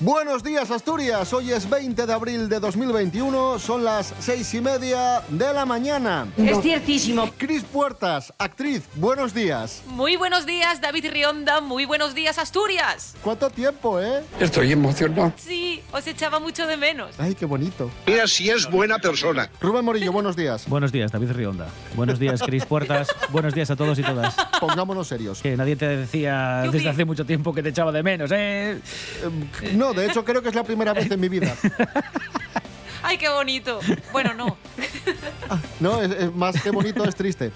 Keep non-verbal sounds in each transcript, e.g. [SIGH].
Buenos días Asturias, hoy es 20 de abril de 2021, son las seis y media de la mañana. Es ciertísimo. Cris Puertas, actriz, buenos días. Muy buenos días, David Rionda. Muy buenos días, Asturias. ¿Cuánto tiempo, eh? Estoy emocionado. Sí, os echaba mucho de menos. Ay, qué bonito. Mira si es buena persona. Rubén Morillo, [LAUGHS] buenos días. Buenos días, David Rionda. Buenos días, Cris Puertas. [LAUGHS] Buenos días a todos y todas. Pongámonos serios. Que nadie te decía Yupi. desde hace mucho tiempo que te echaba de menos, ¿eh? Eh, No, de hecho creo que es la primera vez en mi vida. [LAUGHS] Ay, qué bonito. Bueno, no. [LAUGHS] No, es, es más que bonito, es triste.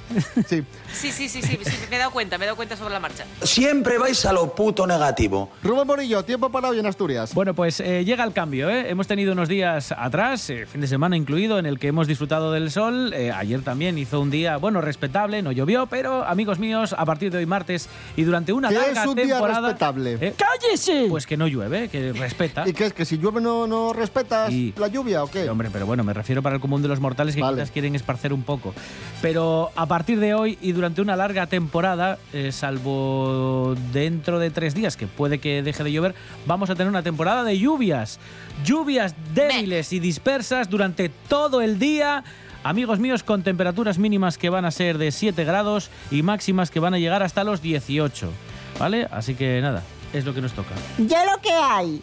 Sí. Sí, sí, sí, sí, sí, me he dado cuenta, me he dado cuenta sobre la marcha. Siempre vais a lo puto negativo. Rubén Morillo, tiempo para hoy en Asturias. Bueno, pues eh, llega el cambio, ¿eh? Hemos tenido unos días atrás, eh, fin de semana incluido, en el que hemos disfrutado del sol. Eh, ayer también hizo un día, bueno, respetable, no llovió, pero amigos míos, a partir de hoy martes y durante una ¿Qué larga es un día respetable? eh, ¡Cállese! Pues que no llueve, que respeta. ¿Y qué es? ¿Que si llueve no, no respetas Y- la lluvia o qué? Sí, hombre, pero bueno, me refiero para el común de los mortales que Vale. quizás quieren esparcer un poco. Pero a partir de hoy y durante una larga temporada, eh, salvo dentro de tres días, que puede que deje de llover, vamos a tener una temporada de lluvias. Lluvias débiles y dispersas durante todo el día. Amigos míos, con temperaturas mínimas que van a ser de 7 grados y máximas que van a llegar hasta los 18. ¿Vale? Así que nada, es lo que nos toca. Ya lo que hay.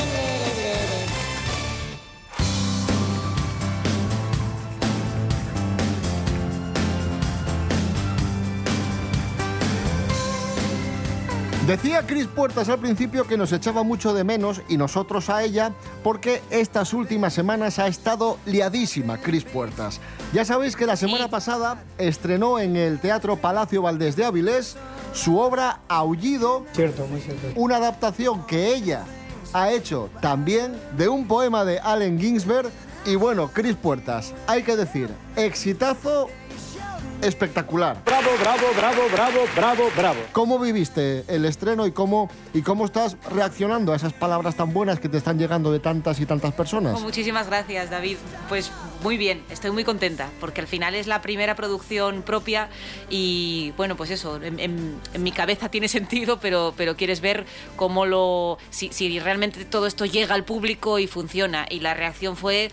Decía Cris Puertas al principio que nos echaba mucho de menos y nosotros a ella porque estas últimas semanas ha estado liadísima Cris Puertas. Ya sabéis que la semana pasada estrenó en el Teatro Palacio Valdés de Avilés su obra Aullido, Cierto, muy cierto. una adaptación que ella ha hecho también de un poema de Allen Ginsberg y bueno, Cris Puertas, hay que decir, exitazo espectacular. Bravo, bravo, bravo, bravo, bravo, bravo. ¿Cómo viviste el estreno y cómo, y cómo estás reaccionando a esas palabras tan buenas que te están llegando de tantas y tantas personas? Oh, muchísimas gracias, David. Pues muy bien, estoy muy contenta, porque al final es la primera producción propia y bueno, pues eso, en, en- en mi cabeza tiene [LAUGHS] sentido, pero, pero quieres ver cómo lo. Si, si realmente todo esto llega al público y funciona. Y la reacción fue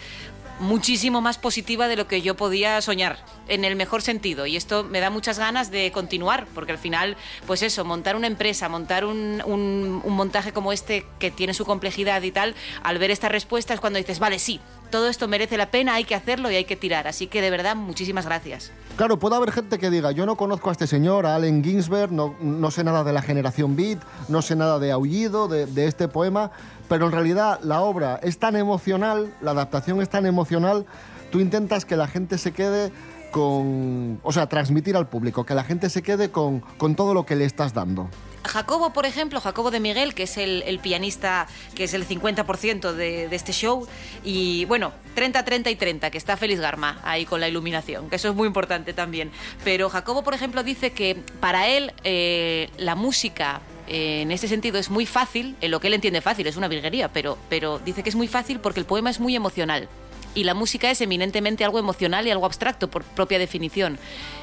muchísimo más positiva de lo que yo podía soñar, en el mejor sentido. Y esto me da muchas ganas de continuar, porque al final, pues eso, montar una empresa, montar un, un- un montaje como este que tiene su complejidad y tal, al ver esta respuesta es cuando dices, vale, sí, todo esto merece la pena, hay que hacerlo y hay que tirar. Así que de verdad, muchísimas gracias. Claro, puede haber gente que diga, yo no conozco a este señor, a Allen Ginsberg, no, no sé nada de la generación Beat, no sé nada de Aullido, de, de este poema, pero en realidad la obra es tan emocional, la adaptación es tan emocional, tú intentas que la gente se quede con... O sea, transmitir al público, que la gente se quede con, con todo lo que le estás dando. Jacobo, por ejemplo, Jacobo de Miguel, que es el, pianista que es el 50% de, de este show, y bueno, 30, 30 y 30, que está Félix Garma ahí con la iluminación, que eso es muy importante también. Pero Jacobo, por ejemplo, dice que para él eh, la música eh, en ese sentido es muy fácil, en lo que él entiende fácil, es una virguería, pero, pero dice que es muy fácil porque el poema es muy emocional. Y la música es eminentemente algo emocional y algo abstracto por propia definición.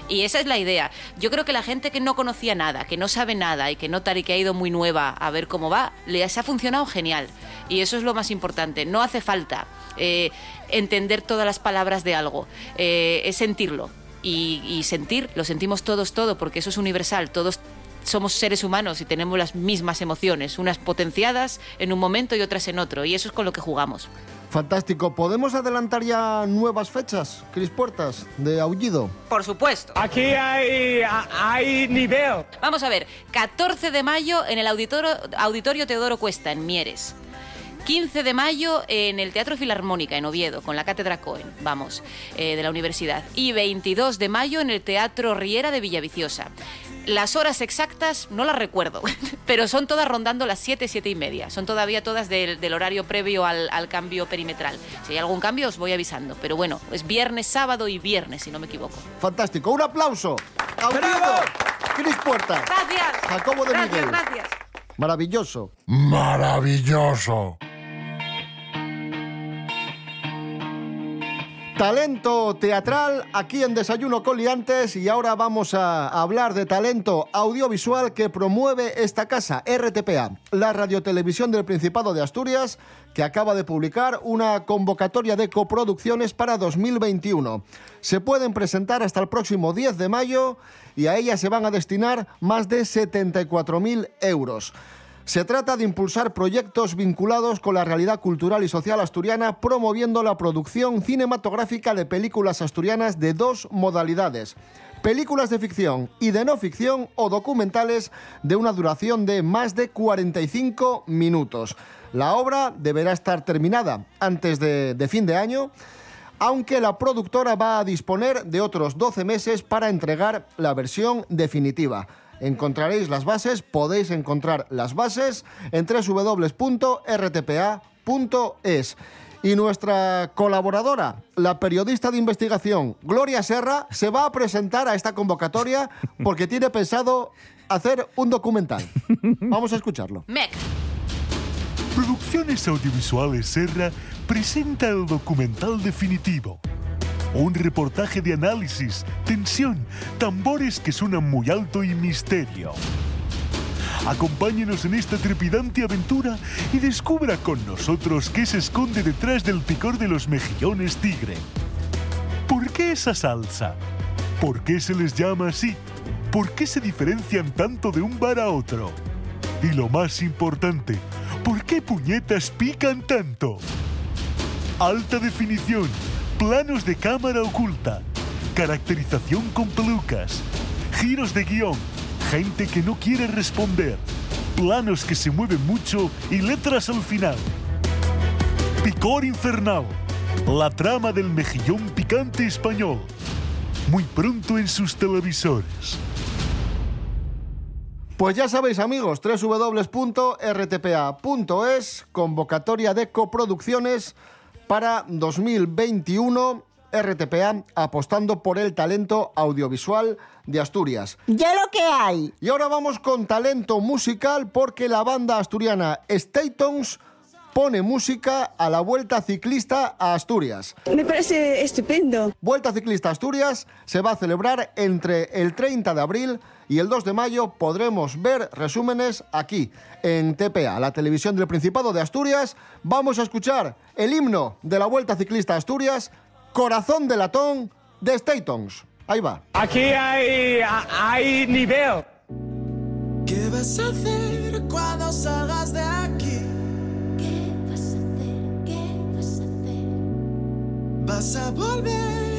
Y esa es la idea. Yo creo que la gente que no conocía nada, que no sabe nada y que no tal y que ha ido muy nueva a ver cómo va, les ha funcionado genial. Y eso es lo más importante. No hace falta eh, entender todas las palabras de algo, eh, es sentirlo. Y, y sentir, lo sentimos todos todo, porque eso es universal. Todos somos seres humanos y tenemos las mismas emociones, unas potenciadas en un momento y otras en otro. Y eso es con lo que jugamos. Fantástico. ¿Podemos adelantar ya nuevas fechas, Cris Puertas, de Aullido? Por supuesto. Aquí hay, hay nivel. Vamos a ver, 14 de mayo en el auditorio, auditorio Teodoro Cuesta, en Mieres. 15 de mayo en el Teatro Filarmónica, en Oviedo, con la Cátedra Cohen, vamos, eh, de la universidad. Y 22 de mayo en el Teatro Riera de Villaviciosa. Las horas exactas no las recuerdo, [LAUGHS] pero son todas rondando las 7, 7 y media. Son todavía todas del, del horario previo al, al cambio perimetral. Si hay algún cambio os voy avisando, pero bueno, es viernes, sábado y viernes, si no me equivoco. Fantástico. Un aplauso. Aullido, Cris Puerta, Gracias. Jacobo de gracias, Miguel. gracias. Maravilloso. Maravilloso. Talento teatral aquí en Desayuno con Liantes y ahora vamos a hablar de talento audiovisual que promueve esta casa, RTPA, la radiotelevisión del Principado de Asturias, que acaba de publicar una convocatoria de coproducciones para 2021. Se pueden presentar hasta el próximo 10 de mayo y a ellas se van a destinar más de 74.000 euros. Se trata de impulsar proyectos vinculados con la realidad cultural y social asturiana, promoviendo la producción cinematográfica de películas asturianas de dos modalidades. Películas de ficción y de no ficción o documentales de una duración de más de 45 minutos. La obra deberá estar terminada antes de, fin de año aunque la productora va a disponer de otros 12 meses para entregar la versión definitiva. Encontraréis las bases, podéis encontrar las bases en www.rtpa.es. Y nuestra colaboradora, la periodista de investigación Gloria Serra, se va a presentar a esta convocatoria porque tiene pensado hacer un documental. Vamos a escucharlo. Mec. Producciones Audiovisuales Serra presenta el documental definitivo. Un reportaje de análisis, tensión, tambores que suenan muy alto y misterio. Acompáñenos en esta trepidante aventura y descubra con nosotros qué se esconde detrás del picor de los mejillones tigre. ¿Por qué esa salsa? ¿Por qué se les llama así? ¿Por qué se diferencian tanto de un bar a otro? Y lo más importante, ¿por qué puñetas pican tanto? Alta definición, planos de cámara oculta, caracterización con pelucas, giros de guion, gente que no quiere responder, planos que se mueven mucho y letras al final. Picor infernal, la trama del mejillón picante español. Muy pronto en sus televisores. Pues ya sabéis amigos, www.rtpa.es, convocatoria de coproducciones para 2021, RTPA apostando por el talento audiovisual de Asturias. Ya lo que hay. Y ahora vamos con talento musical porque la banda asturiana Statons pone música a la Vuelta Ciclista a Asturias. Me parece estupendo. Vuelta Ciclista a Asturias se va a celebrar entre el 30 de abril y el 2 de mayo. Podremos ver resúmenes aquí, en TPA, la televisión del Principado de Asturias. Vamos a escuchar el himno de la Vuelta Ciclista a Asturias, Corazón de Latón, de Statons. Ahí va. Aquí hay, hay nivel. ¿Qué vas a hacer cuando salgas de aquí? ¿Qué vas a hacer? ¿Qué vas a hacer? ¿Vas a volver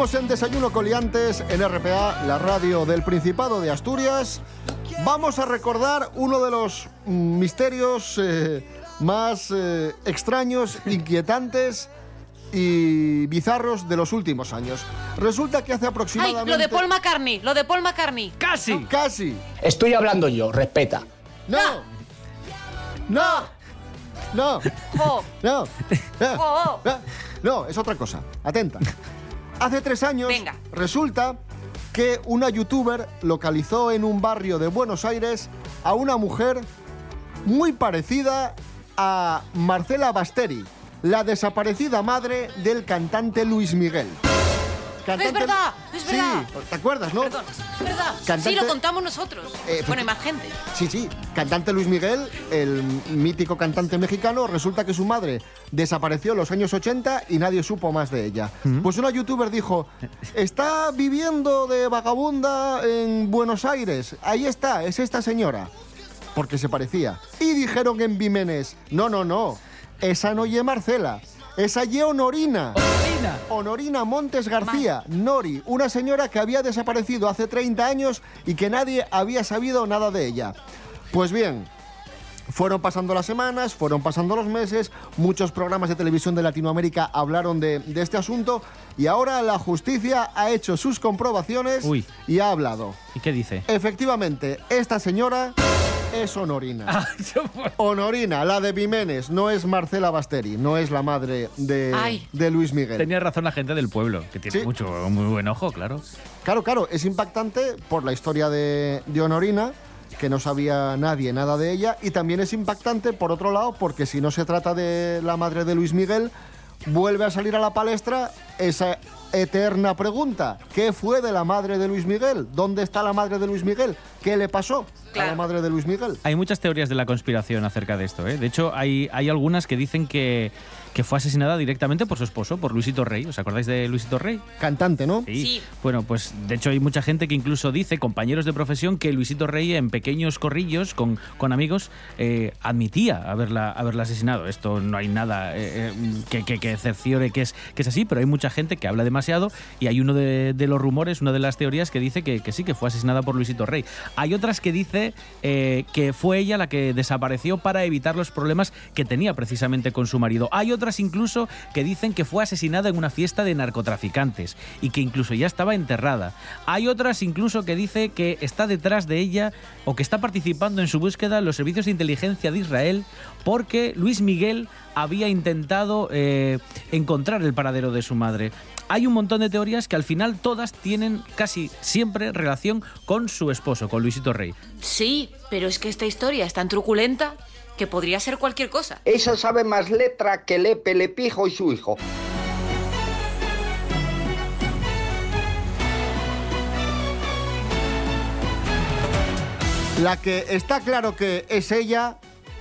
Seguimos en Desayuno Coliantes en RPA, la radio del Principado de Asturias. Vamos a recordar uno de los mm, misterios eh, más eh, extraños, [LAUGHS] inquietantes y bizarros de los últimos años. Resulta que hace Ay, aproximadamente... lo de Paul McCartney, lo de Paul McCartney. ¡Casi! Casi. Estoy hablando yo, respeta. No. No. No. Jo. No. Jo. No, es otra cosa. Atenta. [LAUGHS] Hace tres años Venga. resulta que una youtuber localizó en un barrio de Buenos Aires a una mujer muy parecida a Marcela Basteri, la desaparecida madre del cantante Luis Miguel. Es verdad, es verdad. Sí, ¿te acuerdas, no? Perdón, es verdad. Cantante- Sí, lo contamos nosotros. Eh, bueno, más gente. Sí, sí, cantante Luis Miguel, el mítico cantante mexicano, resulta que su madre desapareció en los años 80 y nadie supo más de ella. Pues una youtuber dijo, está viviendo de vagabunda en Buenos Aires, ahí está, es esta señora, porque se parecía. Y dijeron en Vimenes, no, no, no, esa no ye Marcela, esa ye Honorina. Honorina. Honorina Montes García, Nori, una señora que había desaparecido hace 30 años y que nadie había sabido nada de ella. Pues bien, fueron pasando las semanas, fueron pasando los meses, muchos programas de televisión de Latinoamérica hablaron de, de este asunto y ahora la justicia ha hecho sus comprobaciones Uy. y ha hablado. ¿Y qué dice? Efectivamente, esta señora es Honorina. [LAUGHS] Honorina, la de Vimenes, no es Marcela Basteri, no es la madre de, Ay. de Luis Miguel. Tenía razón la gente del pueblo, que tiene Sí. mucho, muy buen ojo, claro. Claro, claro, es impactante por la historia de, de Honorina, que no sabía nadie nada de ella, y también es impactante, por otro lado, porque si no se trata de la madre de Luis Miguel, vuelve a salir a la palestra esa eterna pregunta. ¿Qué fue de la madre de Luis Miguel? ¿Dónde está la madre de Luis Miguel? ¿Qué le pasó a la madre de Luis Miguel? Hay muchas teorías de la conspiración acerca de esto. ¿eh? De hecho, hay, hay algunas que dicen que, que fue asesinada directamente por su esposo, por Luisito Rey. ¿Os acordáis de Luisito Rey? Cantante, ¿no? Sí. Bueno, pues de hecho hay mucha gente que incluso dice, compañeros de profesión, que Luisito Rey en pequeños corrillos con, con amigos eh, admitía haberla, haberla asesinado. Esto no hay nada eh, eh, que, que, que cerciore que es, que es así, pero hay mucha gente que habla demasiado y hay uno de, de los rumores, una de las teorías que dice que, que sí, que fue asesinada por Luisito Rey. Hay otras que dice eh, que fue ella la que desapareció para evitar los problemas que tenía precisamente con su marido. Hay otras incluso que dicen que fue asesinada en una fiesta de narcotraficantes y que incluso ya estaba enterrada. Hay otras incluso que dice que está detrás de ella o que está participando en su búsqueda los servicios de inteligencia de Israel porque Luis Miguel había intentado eh, encontrar el paradero de su madre. Hay un montón de teorías que al final todas tienen casi siempre relación con su esposo, con Luisito Rey. Sí, pero es que esta historia es tan truculenta que podría ser cualquier cosa. Esa sabe más letra que Lepe, Lepijo y su hijo. La que está claro que es ella,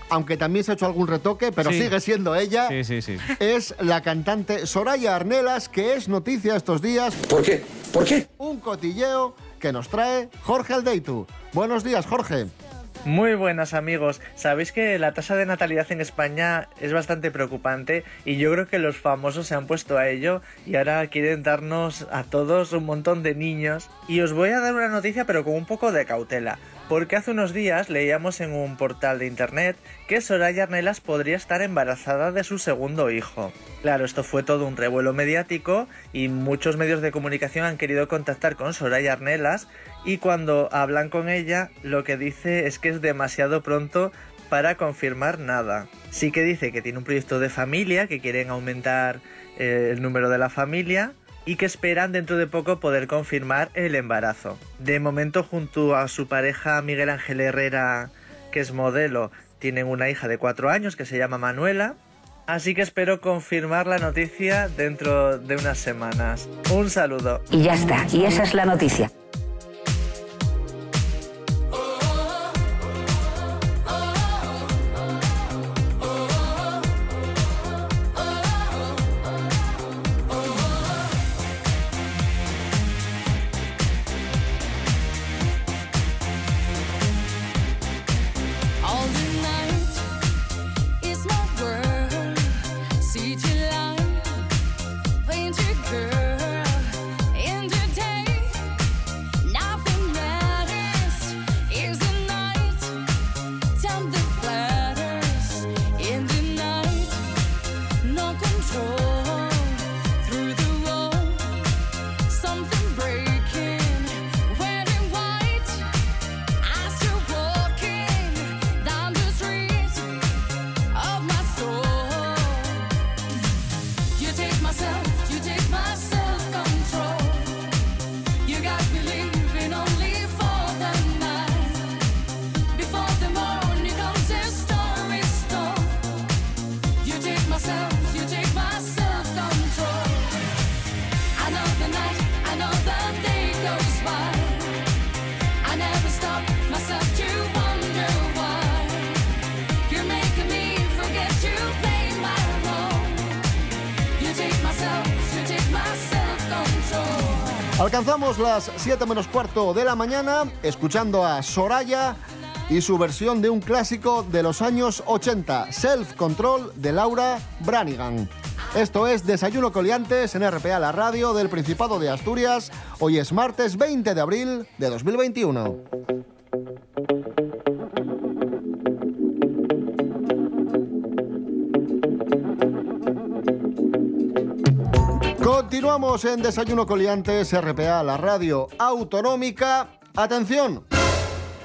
aunque también se ha hecho algún retoque, pero Sí. sigue siendo ella. Sí, sí, sí. es la cantante Soraya Arnelas, que es noticia estos días. ¿Por qué? ¿Por qué? Un cotilleo que nos trae Jorge Aldeitu. Buenos días, Jorge. Muy buenas amigos. Sabéis que la tasa de natalidad en España es bastante preocupante y yo creo que los famosos se han puesto a ello y ahora quieren darnos a todos un montón de niños. Y os voy a dar una noticia pero con un poco de cautela. Porque hace unos días leíamos en un portal de internet que Soraya Arnelas podría estar embarazada de su segundo hijo. Claro, esto fue todo un revuelo mediático y muchos medios de comunicación han querido contactar con Soraya Arnelas y cuando hablan con ella lo que dice es que es demasiado pronto para confirmar nada. Sí que dice que tiene un proyecto de familia, que quieren aumentar eh, el número de la familia y que esperan dentro de poco poder confirmar el embarazo. De momento junto a su pareja Miguel Ángel Herrera, que es modelo, tienen una hija de cuatro años que se llama Manuela. Así que espero confirmar la noticia dentro de unas semanas. Un saludo. Y ya está, y esa es la noticia. Alcanzamos las 7 menos cuarto de la mañana escuchando a Soraya y su versión de un clásico de los años 80, Self Control de Laura Branigan. Esto es Desayuno Coliantes en RPA, la radio del Principado de Asturias. Hoy es martes 20 de abril de 2021. Continuamos en Desayuno Coliantes, RPA, la radio autonómica. Atención,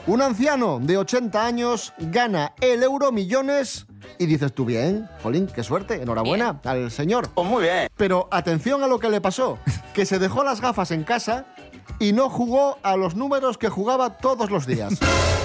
un anciano de 80 años gana el euro millones y dices tú bien, Jolín, qué suerte, enhorabuena al señor. Pues muy bien. Pero atención a lo que le pasó, que se dejó las gafas en casa y no jugó a los números que jugaba todos los días. [LAUGHS]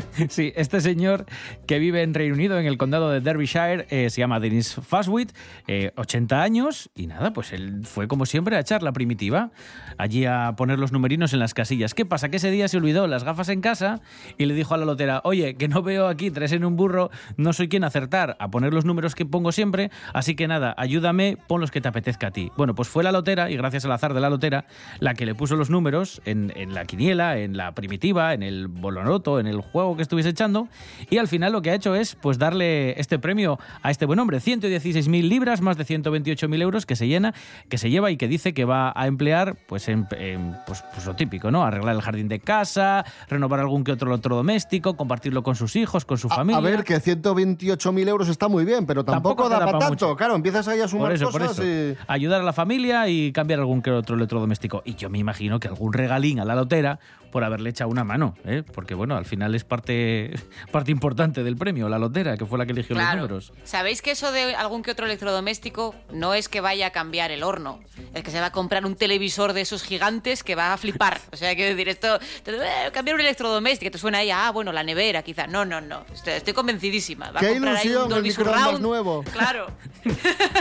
[LAUGHS] Sí, este señor que vive en Reino Unido, en el condado de Derbyshire, eh, se llama Dennis Faswit, eh, 80 años, y nada, pues él fue como siempre a echar la primitiva, allí a poner los numerinos en las casillas. ¿Qué pasa? Que ese día se olvidó las gafas en casa y le dijo a la lotera, oye, que no veo aquí tres en un burro, no soy quien acertar a poner los números que pongo siempre, así que nada, ayúdame, pon los que te apetezca a ti. Bueno, pues fue la lotera, y gracias al azar de la lotera, la que le puso los números en, en la quiniela, en la primitiva, en el bolonoto, en el juego que estuviese echando y al final lo que ha hecho es pues darle este premio a este buen hombre, 116.000 libras, más de 128.000 euros que se llena, que se lleva y que dice que va a emplear pues en, en, pues, pues lo típico, ¿no? Arreglar el jardín de casa, renovar algún que otro electrodoméstico, compartirlo con sus hijos, con su A, familia. a ver, que 128.000 euros está muy bien, pero tampoco, Tampoco da para pa' tanto. Claro, empiezas ahí a sumar Por eso, por cosas eso. y... Ayudar a la familia y cambiar algún que otro electrodoméstico. Y yo me imagino que algún regalín a la lotera por haberle echado una mano, ¿eh? porque bueno, al final es parte, parte importante del premio, la lotera, que fue la que eligió los Claro. números. ¿Sabéis que eso de algún que otro electrodoméstico no es que vaya a cambiar el horno? Es que se va a comprar un televisor de esos gigantes que va a flipar. O sea, quiero decir, esto, te- eh, cambiar un electrodoméstico, te suena ahí, ah, bueno, la nevera quizá. No, no, no. Estoy, estoy convencidísima. Va a ¡Qué comprar ahí ilusión un Dolby microondas Surround. nuevo! Claro.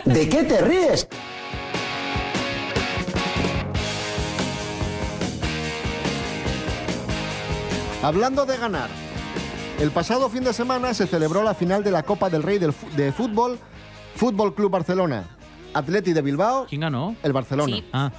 ¿De qué te ríes? Hablando de ganar, el pasado fin de semana se celebró la final de la Copa del Rey de Fútbol, Fútbol Club Barcelona. Atleti de Bilbao. ¿Quién ganó? El Barcelona. Sí. Ah,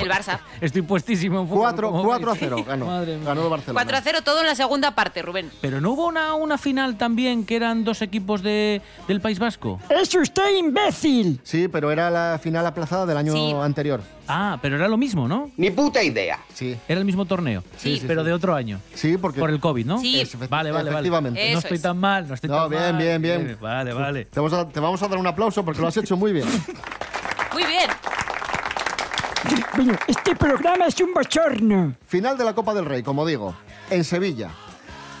El Barça. estoy puestísimo en fútbol. 4, como 4 a veis. 0 ganó. Madre mía. Ganó el Barcelona. 4 a 0 todo en la segunda parte, Rubén. Pero no hubo una, una final también que eran dos equipos de, del País Vasco. ¡Es usted imbécil! Sí, pero era la final aplazada del año Sí. anterior. Ah, pero era lo mismo, ¿no? Ni puta idea. Sí. Era el mismo torneo. Sí, sí, pero sí. de otro año. Sí, porque Por el COVID, ¿no? Sí. Efecti- Vale, vale, vale. efectivamente. No Eso estoy es. tan mal, no estoy No, tan bien, mal. bien, bien. Vale, vale. Te vamos, a, te vamos a dar un aplauso porque lo has hecho muy bien. Muy bien. Bueno, este programa es un bochorno. Final de la Copa del Rey, como digo, en Sevilla.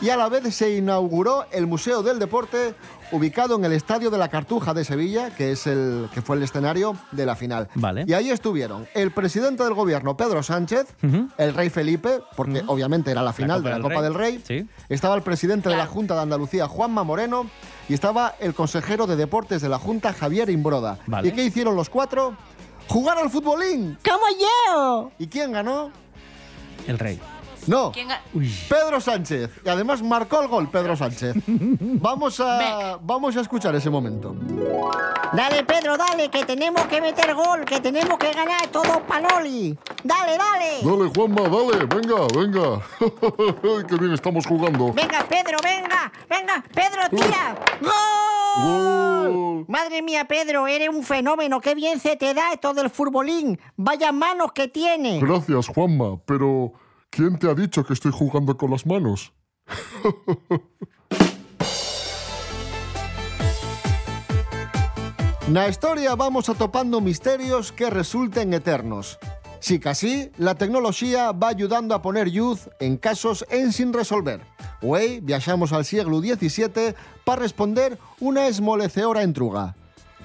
Y a la vez se inauguró el Museo del Deporte ubicado en el Estadio de la Cartuja de Sevilla, que es el que fue el escenario de la final. Vale. Y ahí estuvieron el presidente del gobierno Pedro Sánchez, el rey Felipe, porque obviamente era la final de la del Copa Rey. del Rey. Sí. Estaba el presidente de la. Junta de Andalucía, Juanma Moreno, y estaba el consejero de deportes de la Junta, Javier Imbroda. Vale. ¿Y qué hicieron los cuatro? ¡Jugar al futbolín! ¡Como yo! ¿Y quién ganó? El rey. No. ¿Quién ga- Uy. Pedro Sánchez. Y además marcó el gol Pedro Sánchez. [LAUGHS] Vamos a, vamos a escuchar ese momento. Dale, Pedro, dale, que tenemos que meter gol, que tenemos que ganar todo Panoli. Dale, dale. Dale, Juanma, dale, venga, venga. [LAUGHS] Qué bien estamos jugando. Venga, Pedro, venga, venga, Pedro, tira. ¡Gol! Gol. Madre mía, Pedro, eres un fenómeno. Qué bien se te da esto del futbolín. Vaya manos que tiene. Gracias, Juanma, pero ¿quién te ha dicho que estoy jugando con las manos? [LAUGHS] Na historia vamos atopando misterios que resulten eternos. Si casi, la tecnoloxía va ayudando a poner luz en casos en sin resolver. Hoy viaxamos al siglo XVII para responder una esmoleceora entruga.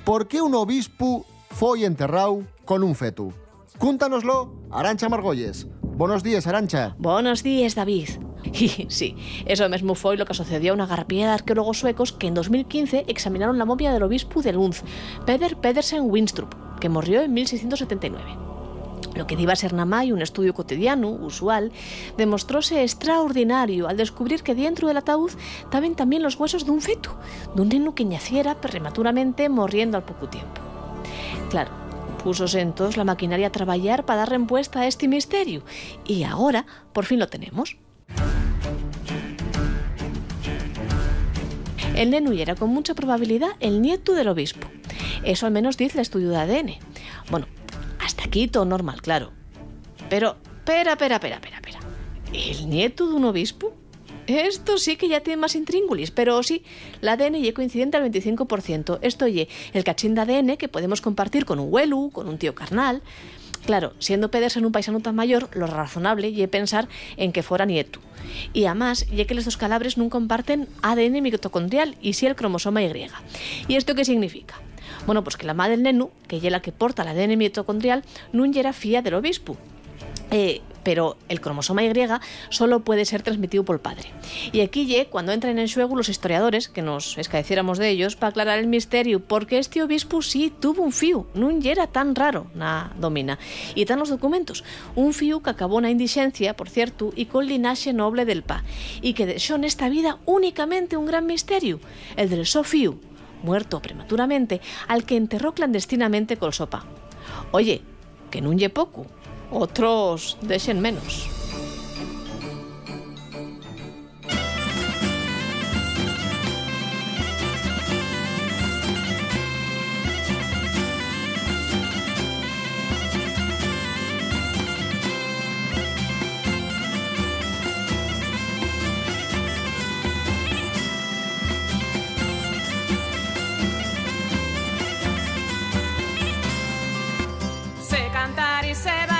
Por qué un obispo foi enterrado con un fetu? Cúntanoslo, Arancha Margolles. Buenos días, Arancha. Buenos días, David. [LAUGHS] Y sí, eso mesmo foi lo que sucedió a una garrapilla de arqueólogos suecos que en 2015 examinaron la momia del obispo de Lund, Peder Pedersen Winstrup, que murió en 1679. Lo que iba a ser más un estudio cotidiano, usual, demostróse extraordinario al descubrir que dentro del ataúd estaban también los huesos de un feto, de un neno que naciera prematuramente morriendo al poco tiempo. Claro, Púsose entonces la maquinaria a trabajar para dar respuesta a este misterio. Y ahora, por fin lo tenemos. El nenu era con mucha probabilidad el nieto del obispo. Eso al menos dice el estudio de ADN. Bueno, hasta aquí todo normal, claro. Pero, espera, espera, espera, espera, espera. ¿El nieto de un obispo? Esto sí que ya tiene más intríngulis, pero sí, la ADN y coincidente al 25%. Esto ye el cachín de ADN que podemos compartir con un huelu, con un tío carnal. Claro, siendo Pedersen un paisano tan mayor, lo razonable ye pensar en que fuera nieto. Y además, ya que los dos calabres no comparten ADN mitocondrial y sí el cromosoma Y. ¿Y esto qué significa? Bueno, pues que la madre del nenu, que ye la que porta el ADN mitocondrial, no era fía del obispo. Eh, pero el cromosoma Y solo puede ser transmitido por el padre. Y aquí cuando entran en juego los historiadores, que nos escaeciéramos de ellos, para aclarar el misterio, porque este obispo sí tuvo un fiu, no era tan raro, na domina. Y están los documentos, un fiu que acabó una indigencia, por cierto, y con linaje noble del pa, y que dejó en esta vida únicamente un gran misterio, el del sofiu, muerto prematuramente, al que enterró clandestinamente col sopa. Oye, que no ye poco, otros dejen menos. Sé cantar y sé bailar,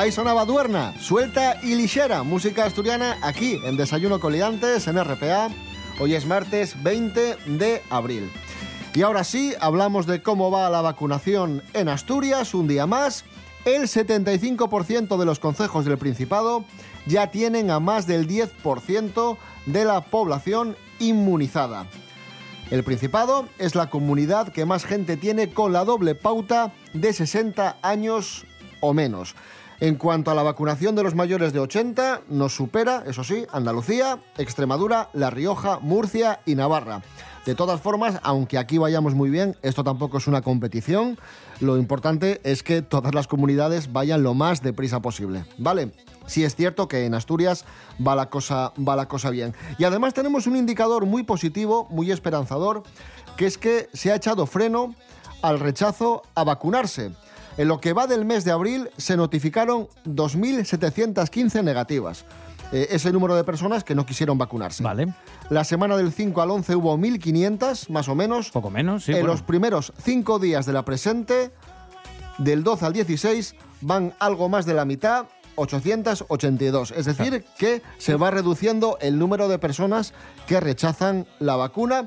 Ahí sonaba Duerna, suelta y ligera, música asturiana aquí en Desayuno con Liantes en RPA. Hoy es martes 20 de abril. Y ahora sí, hablamos de cómo va la vacunación en Asturias un día más. El 75% de los concejos del Principado ya tienen a más del 10% de la población inmunizada. El Principado es la comunidad que más gente tiene con la doble pauta de 60 años o menos. En cuanto a la vacunación de los mayores de 80, nos supera, eso sí, Andalucía, Extremadura, La Rioja, Murcia y Navarra. De todas formas, aunque aquí vayamos muy bien, esto tampoco es una competición. Lo importante es que todas las comunidades vayan lo más deprisa posible, ¿vale? Sí es cierto que en Asturias va la cosa, va la cosa bien. Y además tenemos un indicador muy positivo, muy esperanzador, que es que se ha echado freno al rechazo a vacunarse. En lo que va del mes de abril se notificaron 2.715 negativas. Eh, ese número de personas que no quisieron vacunarse. Vale. La semana del 5 al 11 hubo 1.500, más o menos. Poco menos, sí. en bueno. los primeros cinco días de la presente, del 12 al 16, van algo más de la mitad, 882. Es decir, que se va reduciendo el número de personas que rechazan la vacuna.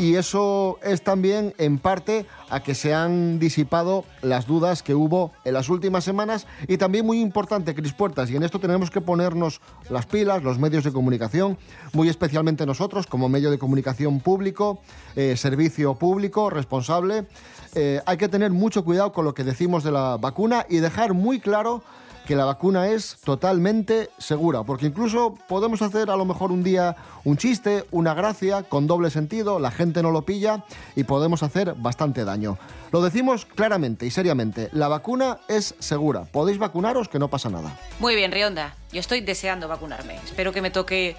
Y eso es también en parte a que se han disipado las dudas que hubo en las últimas semanas y también muy importante, Cris Puertas, y en esto tenemos que ponernos las pilas, los medios de comunicación, muy especialmente nosotros como medio de comunicación público, eh, servicio público, responsable, eh, hay que tener mucho cuidado con lo que decimos de la vacuna y dejar muy claro que la vacuna es totalmente segura, porque incluso podemos hacer a lo mejor un día un chiste, una gracia con doble sentido, la gente no lo pilla y podemos hacer bastante daño. Lo decimos claramente y seriamente, la vacuna es segura, podéis vacunaros que no pasa nada. Muy bien, Rionda. Yo estoy deseando vacunarme. Espero que me toque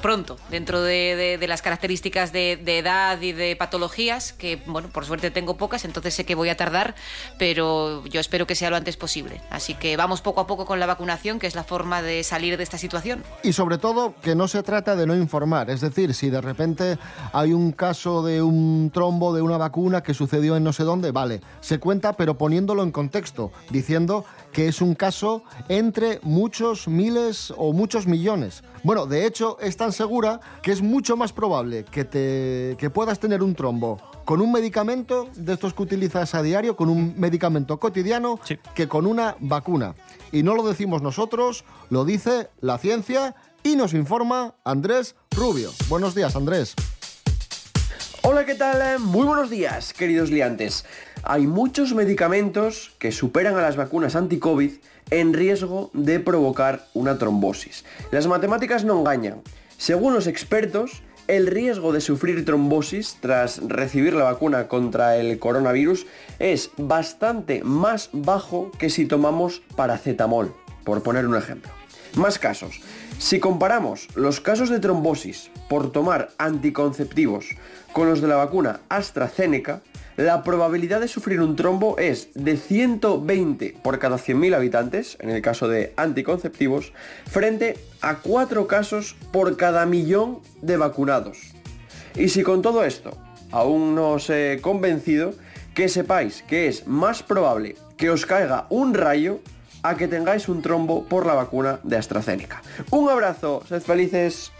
pronto, dentro de, las características de, de edad y de patologías, que, bueno, por suerte tengo pocas, entonces sé que voy a tardar, pero yo espero que sea lo antes posible. Así que vamos poco a poco con la vacunación, que es la forma de salir de esta situación. Y sobre todo que no se trata de no informar, es decir, si de repente hay un caso de un trombo de una vacuna que sucedió en no sé dónde, vale, se cuenta pero poniéndolo en contexto, diciendo que es un caso entre muchos miles o muchos millones. Bueno, de hecho es tan segura que es mucho más probable que, te, que puedas tener un trombo con un medicamento de estos que utilizas a diario, con un medicamento cotidiano, que con una vacuna. Y no lo decimos nosotros, lo dice la ciencia y nos informa Andrés Rubio. Buenos días, Andrés. Hola, ¿qué tal? Muy buenos días, queridos liantes. Hay muchos medicamentos que superan a las vacunas anti-COVID en riesgo de provocar una trombosis. Las matemáticas no engañan. Según los expertos, el riesgo de sufrir trombosis tras recibir la vacuna contra el coronavirus es bastante más bajo que si tomamos paracetamol, por poner un ejemplo. Más casos. Si comparamos los casos de trombosis por tomar anticonceptivos con los de la vacuna AstraZeneca, la probabilidad de sufrir un trombo es de 120 por cada 100.000 habitantes, en el caso de anticonceptivos, frente a 4 casos por cada millón de vacunados. Y si con todo esto aún no os he convencido, que sepáis que es más probable que os caiga un rayo a que tengáis un trombo por la vacuna de AstraZeneca. Un abrazo, sed felices.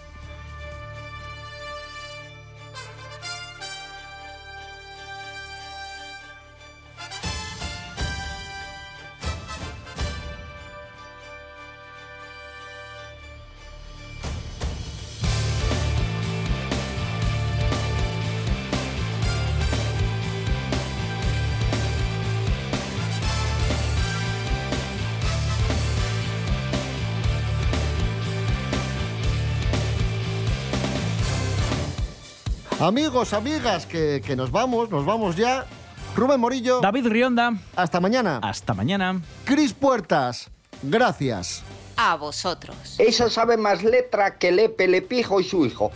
Amigos, amigas, que, que nos vamos, nos vamos ya. Rubén Morillo. David Rionda. Hasta mañana. Hasta mañana. Cris Puertas. Gracias. A vosotros. Eso sabe más letra que Lepe, Lepijo y su hijo.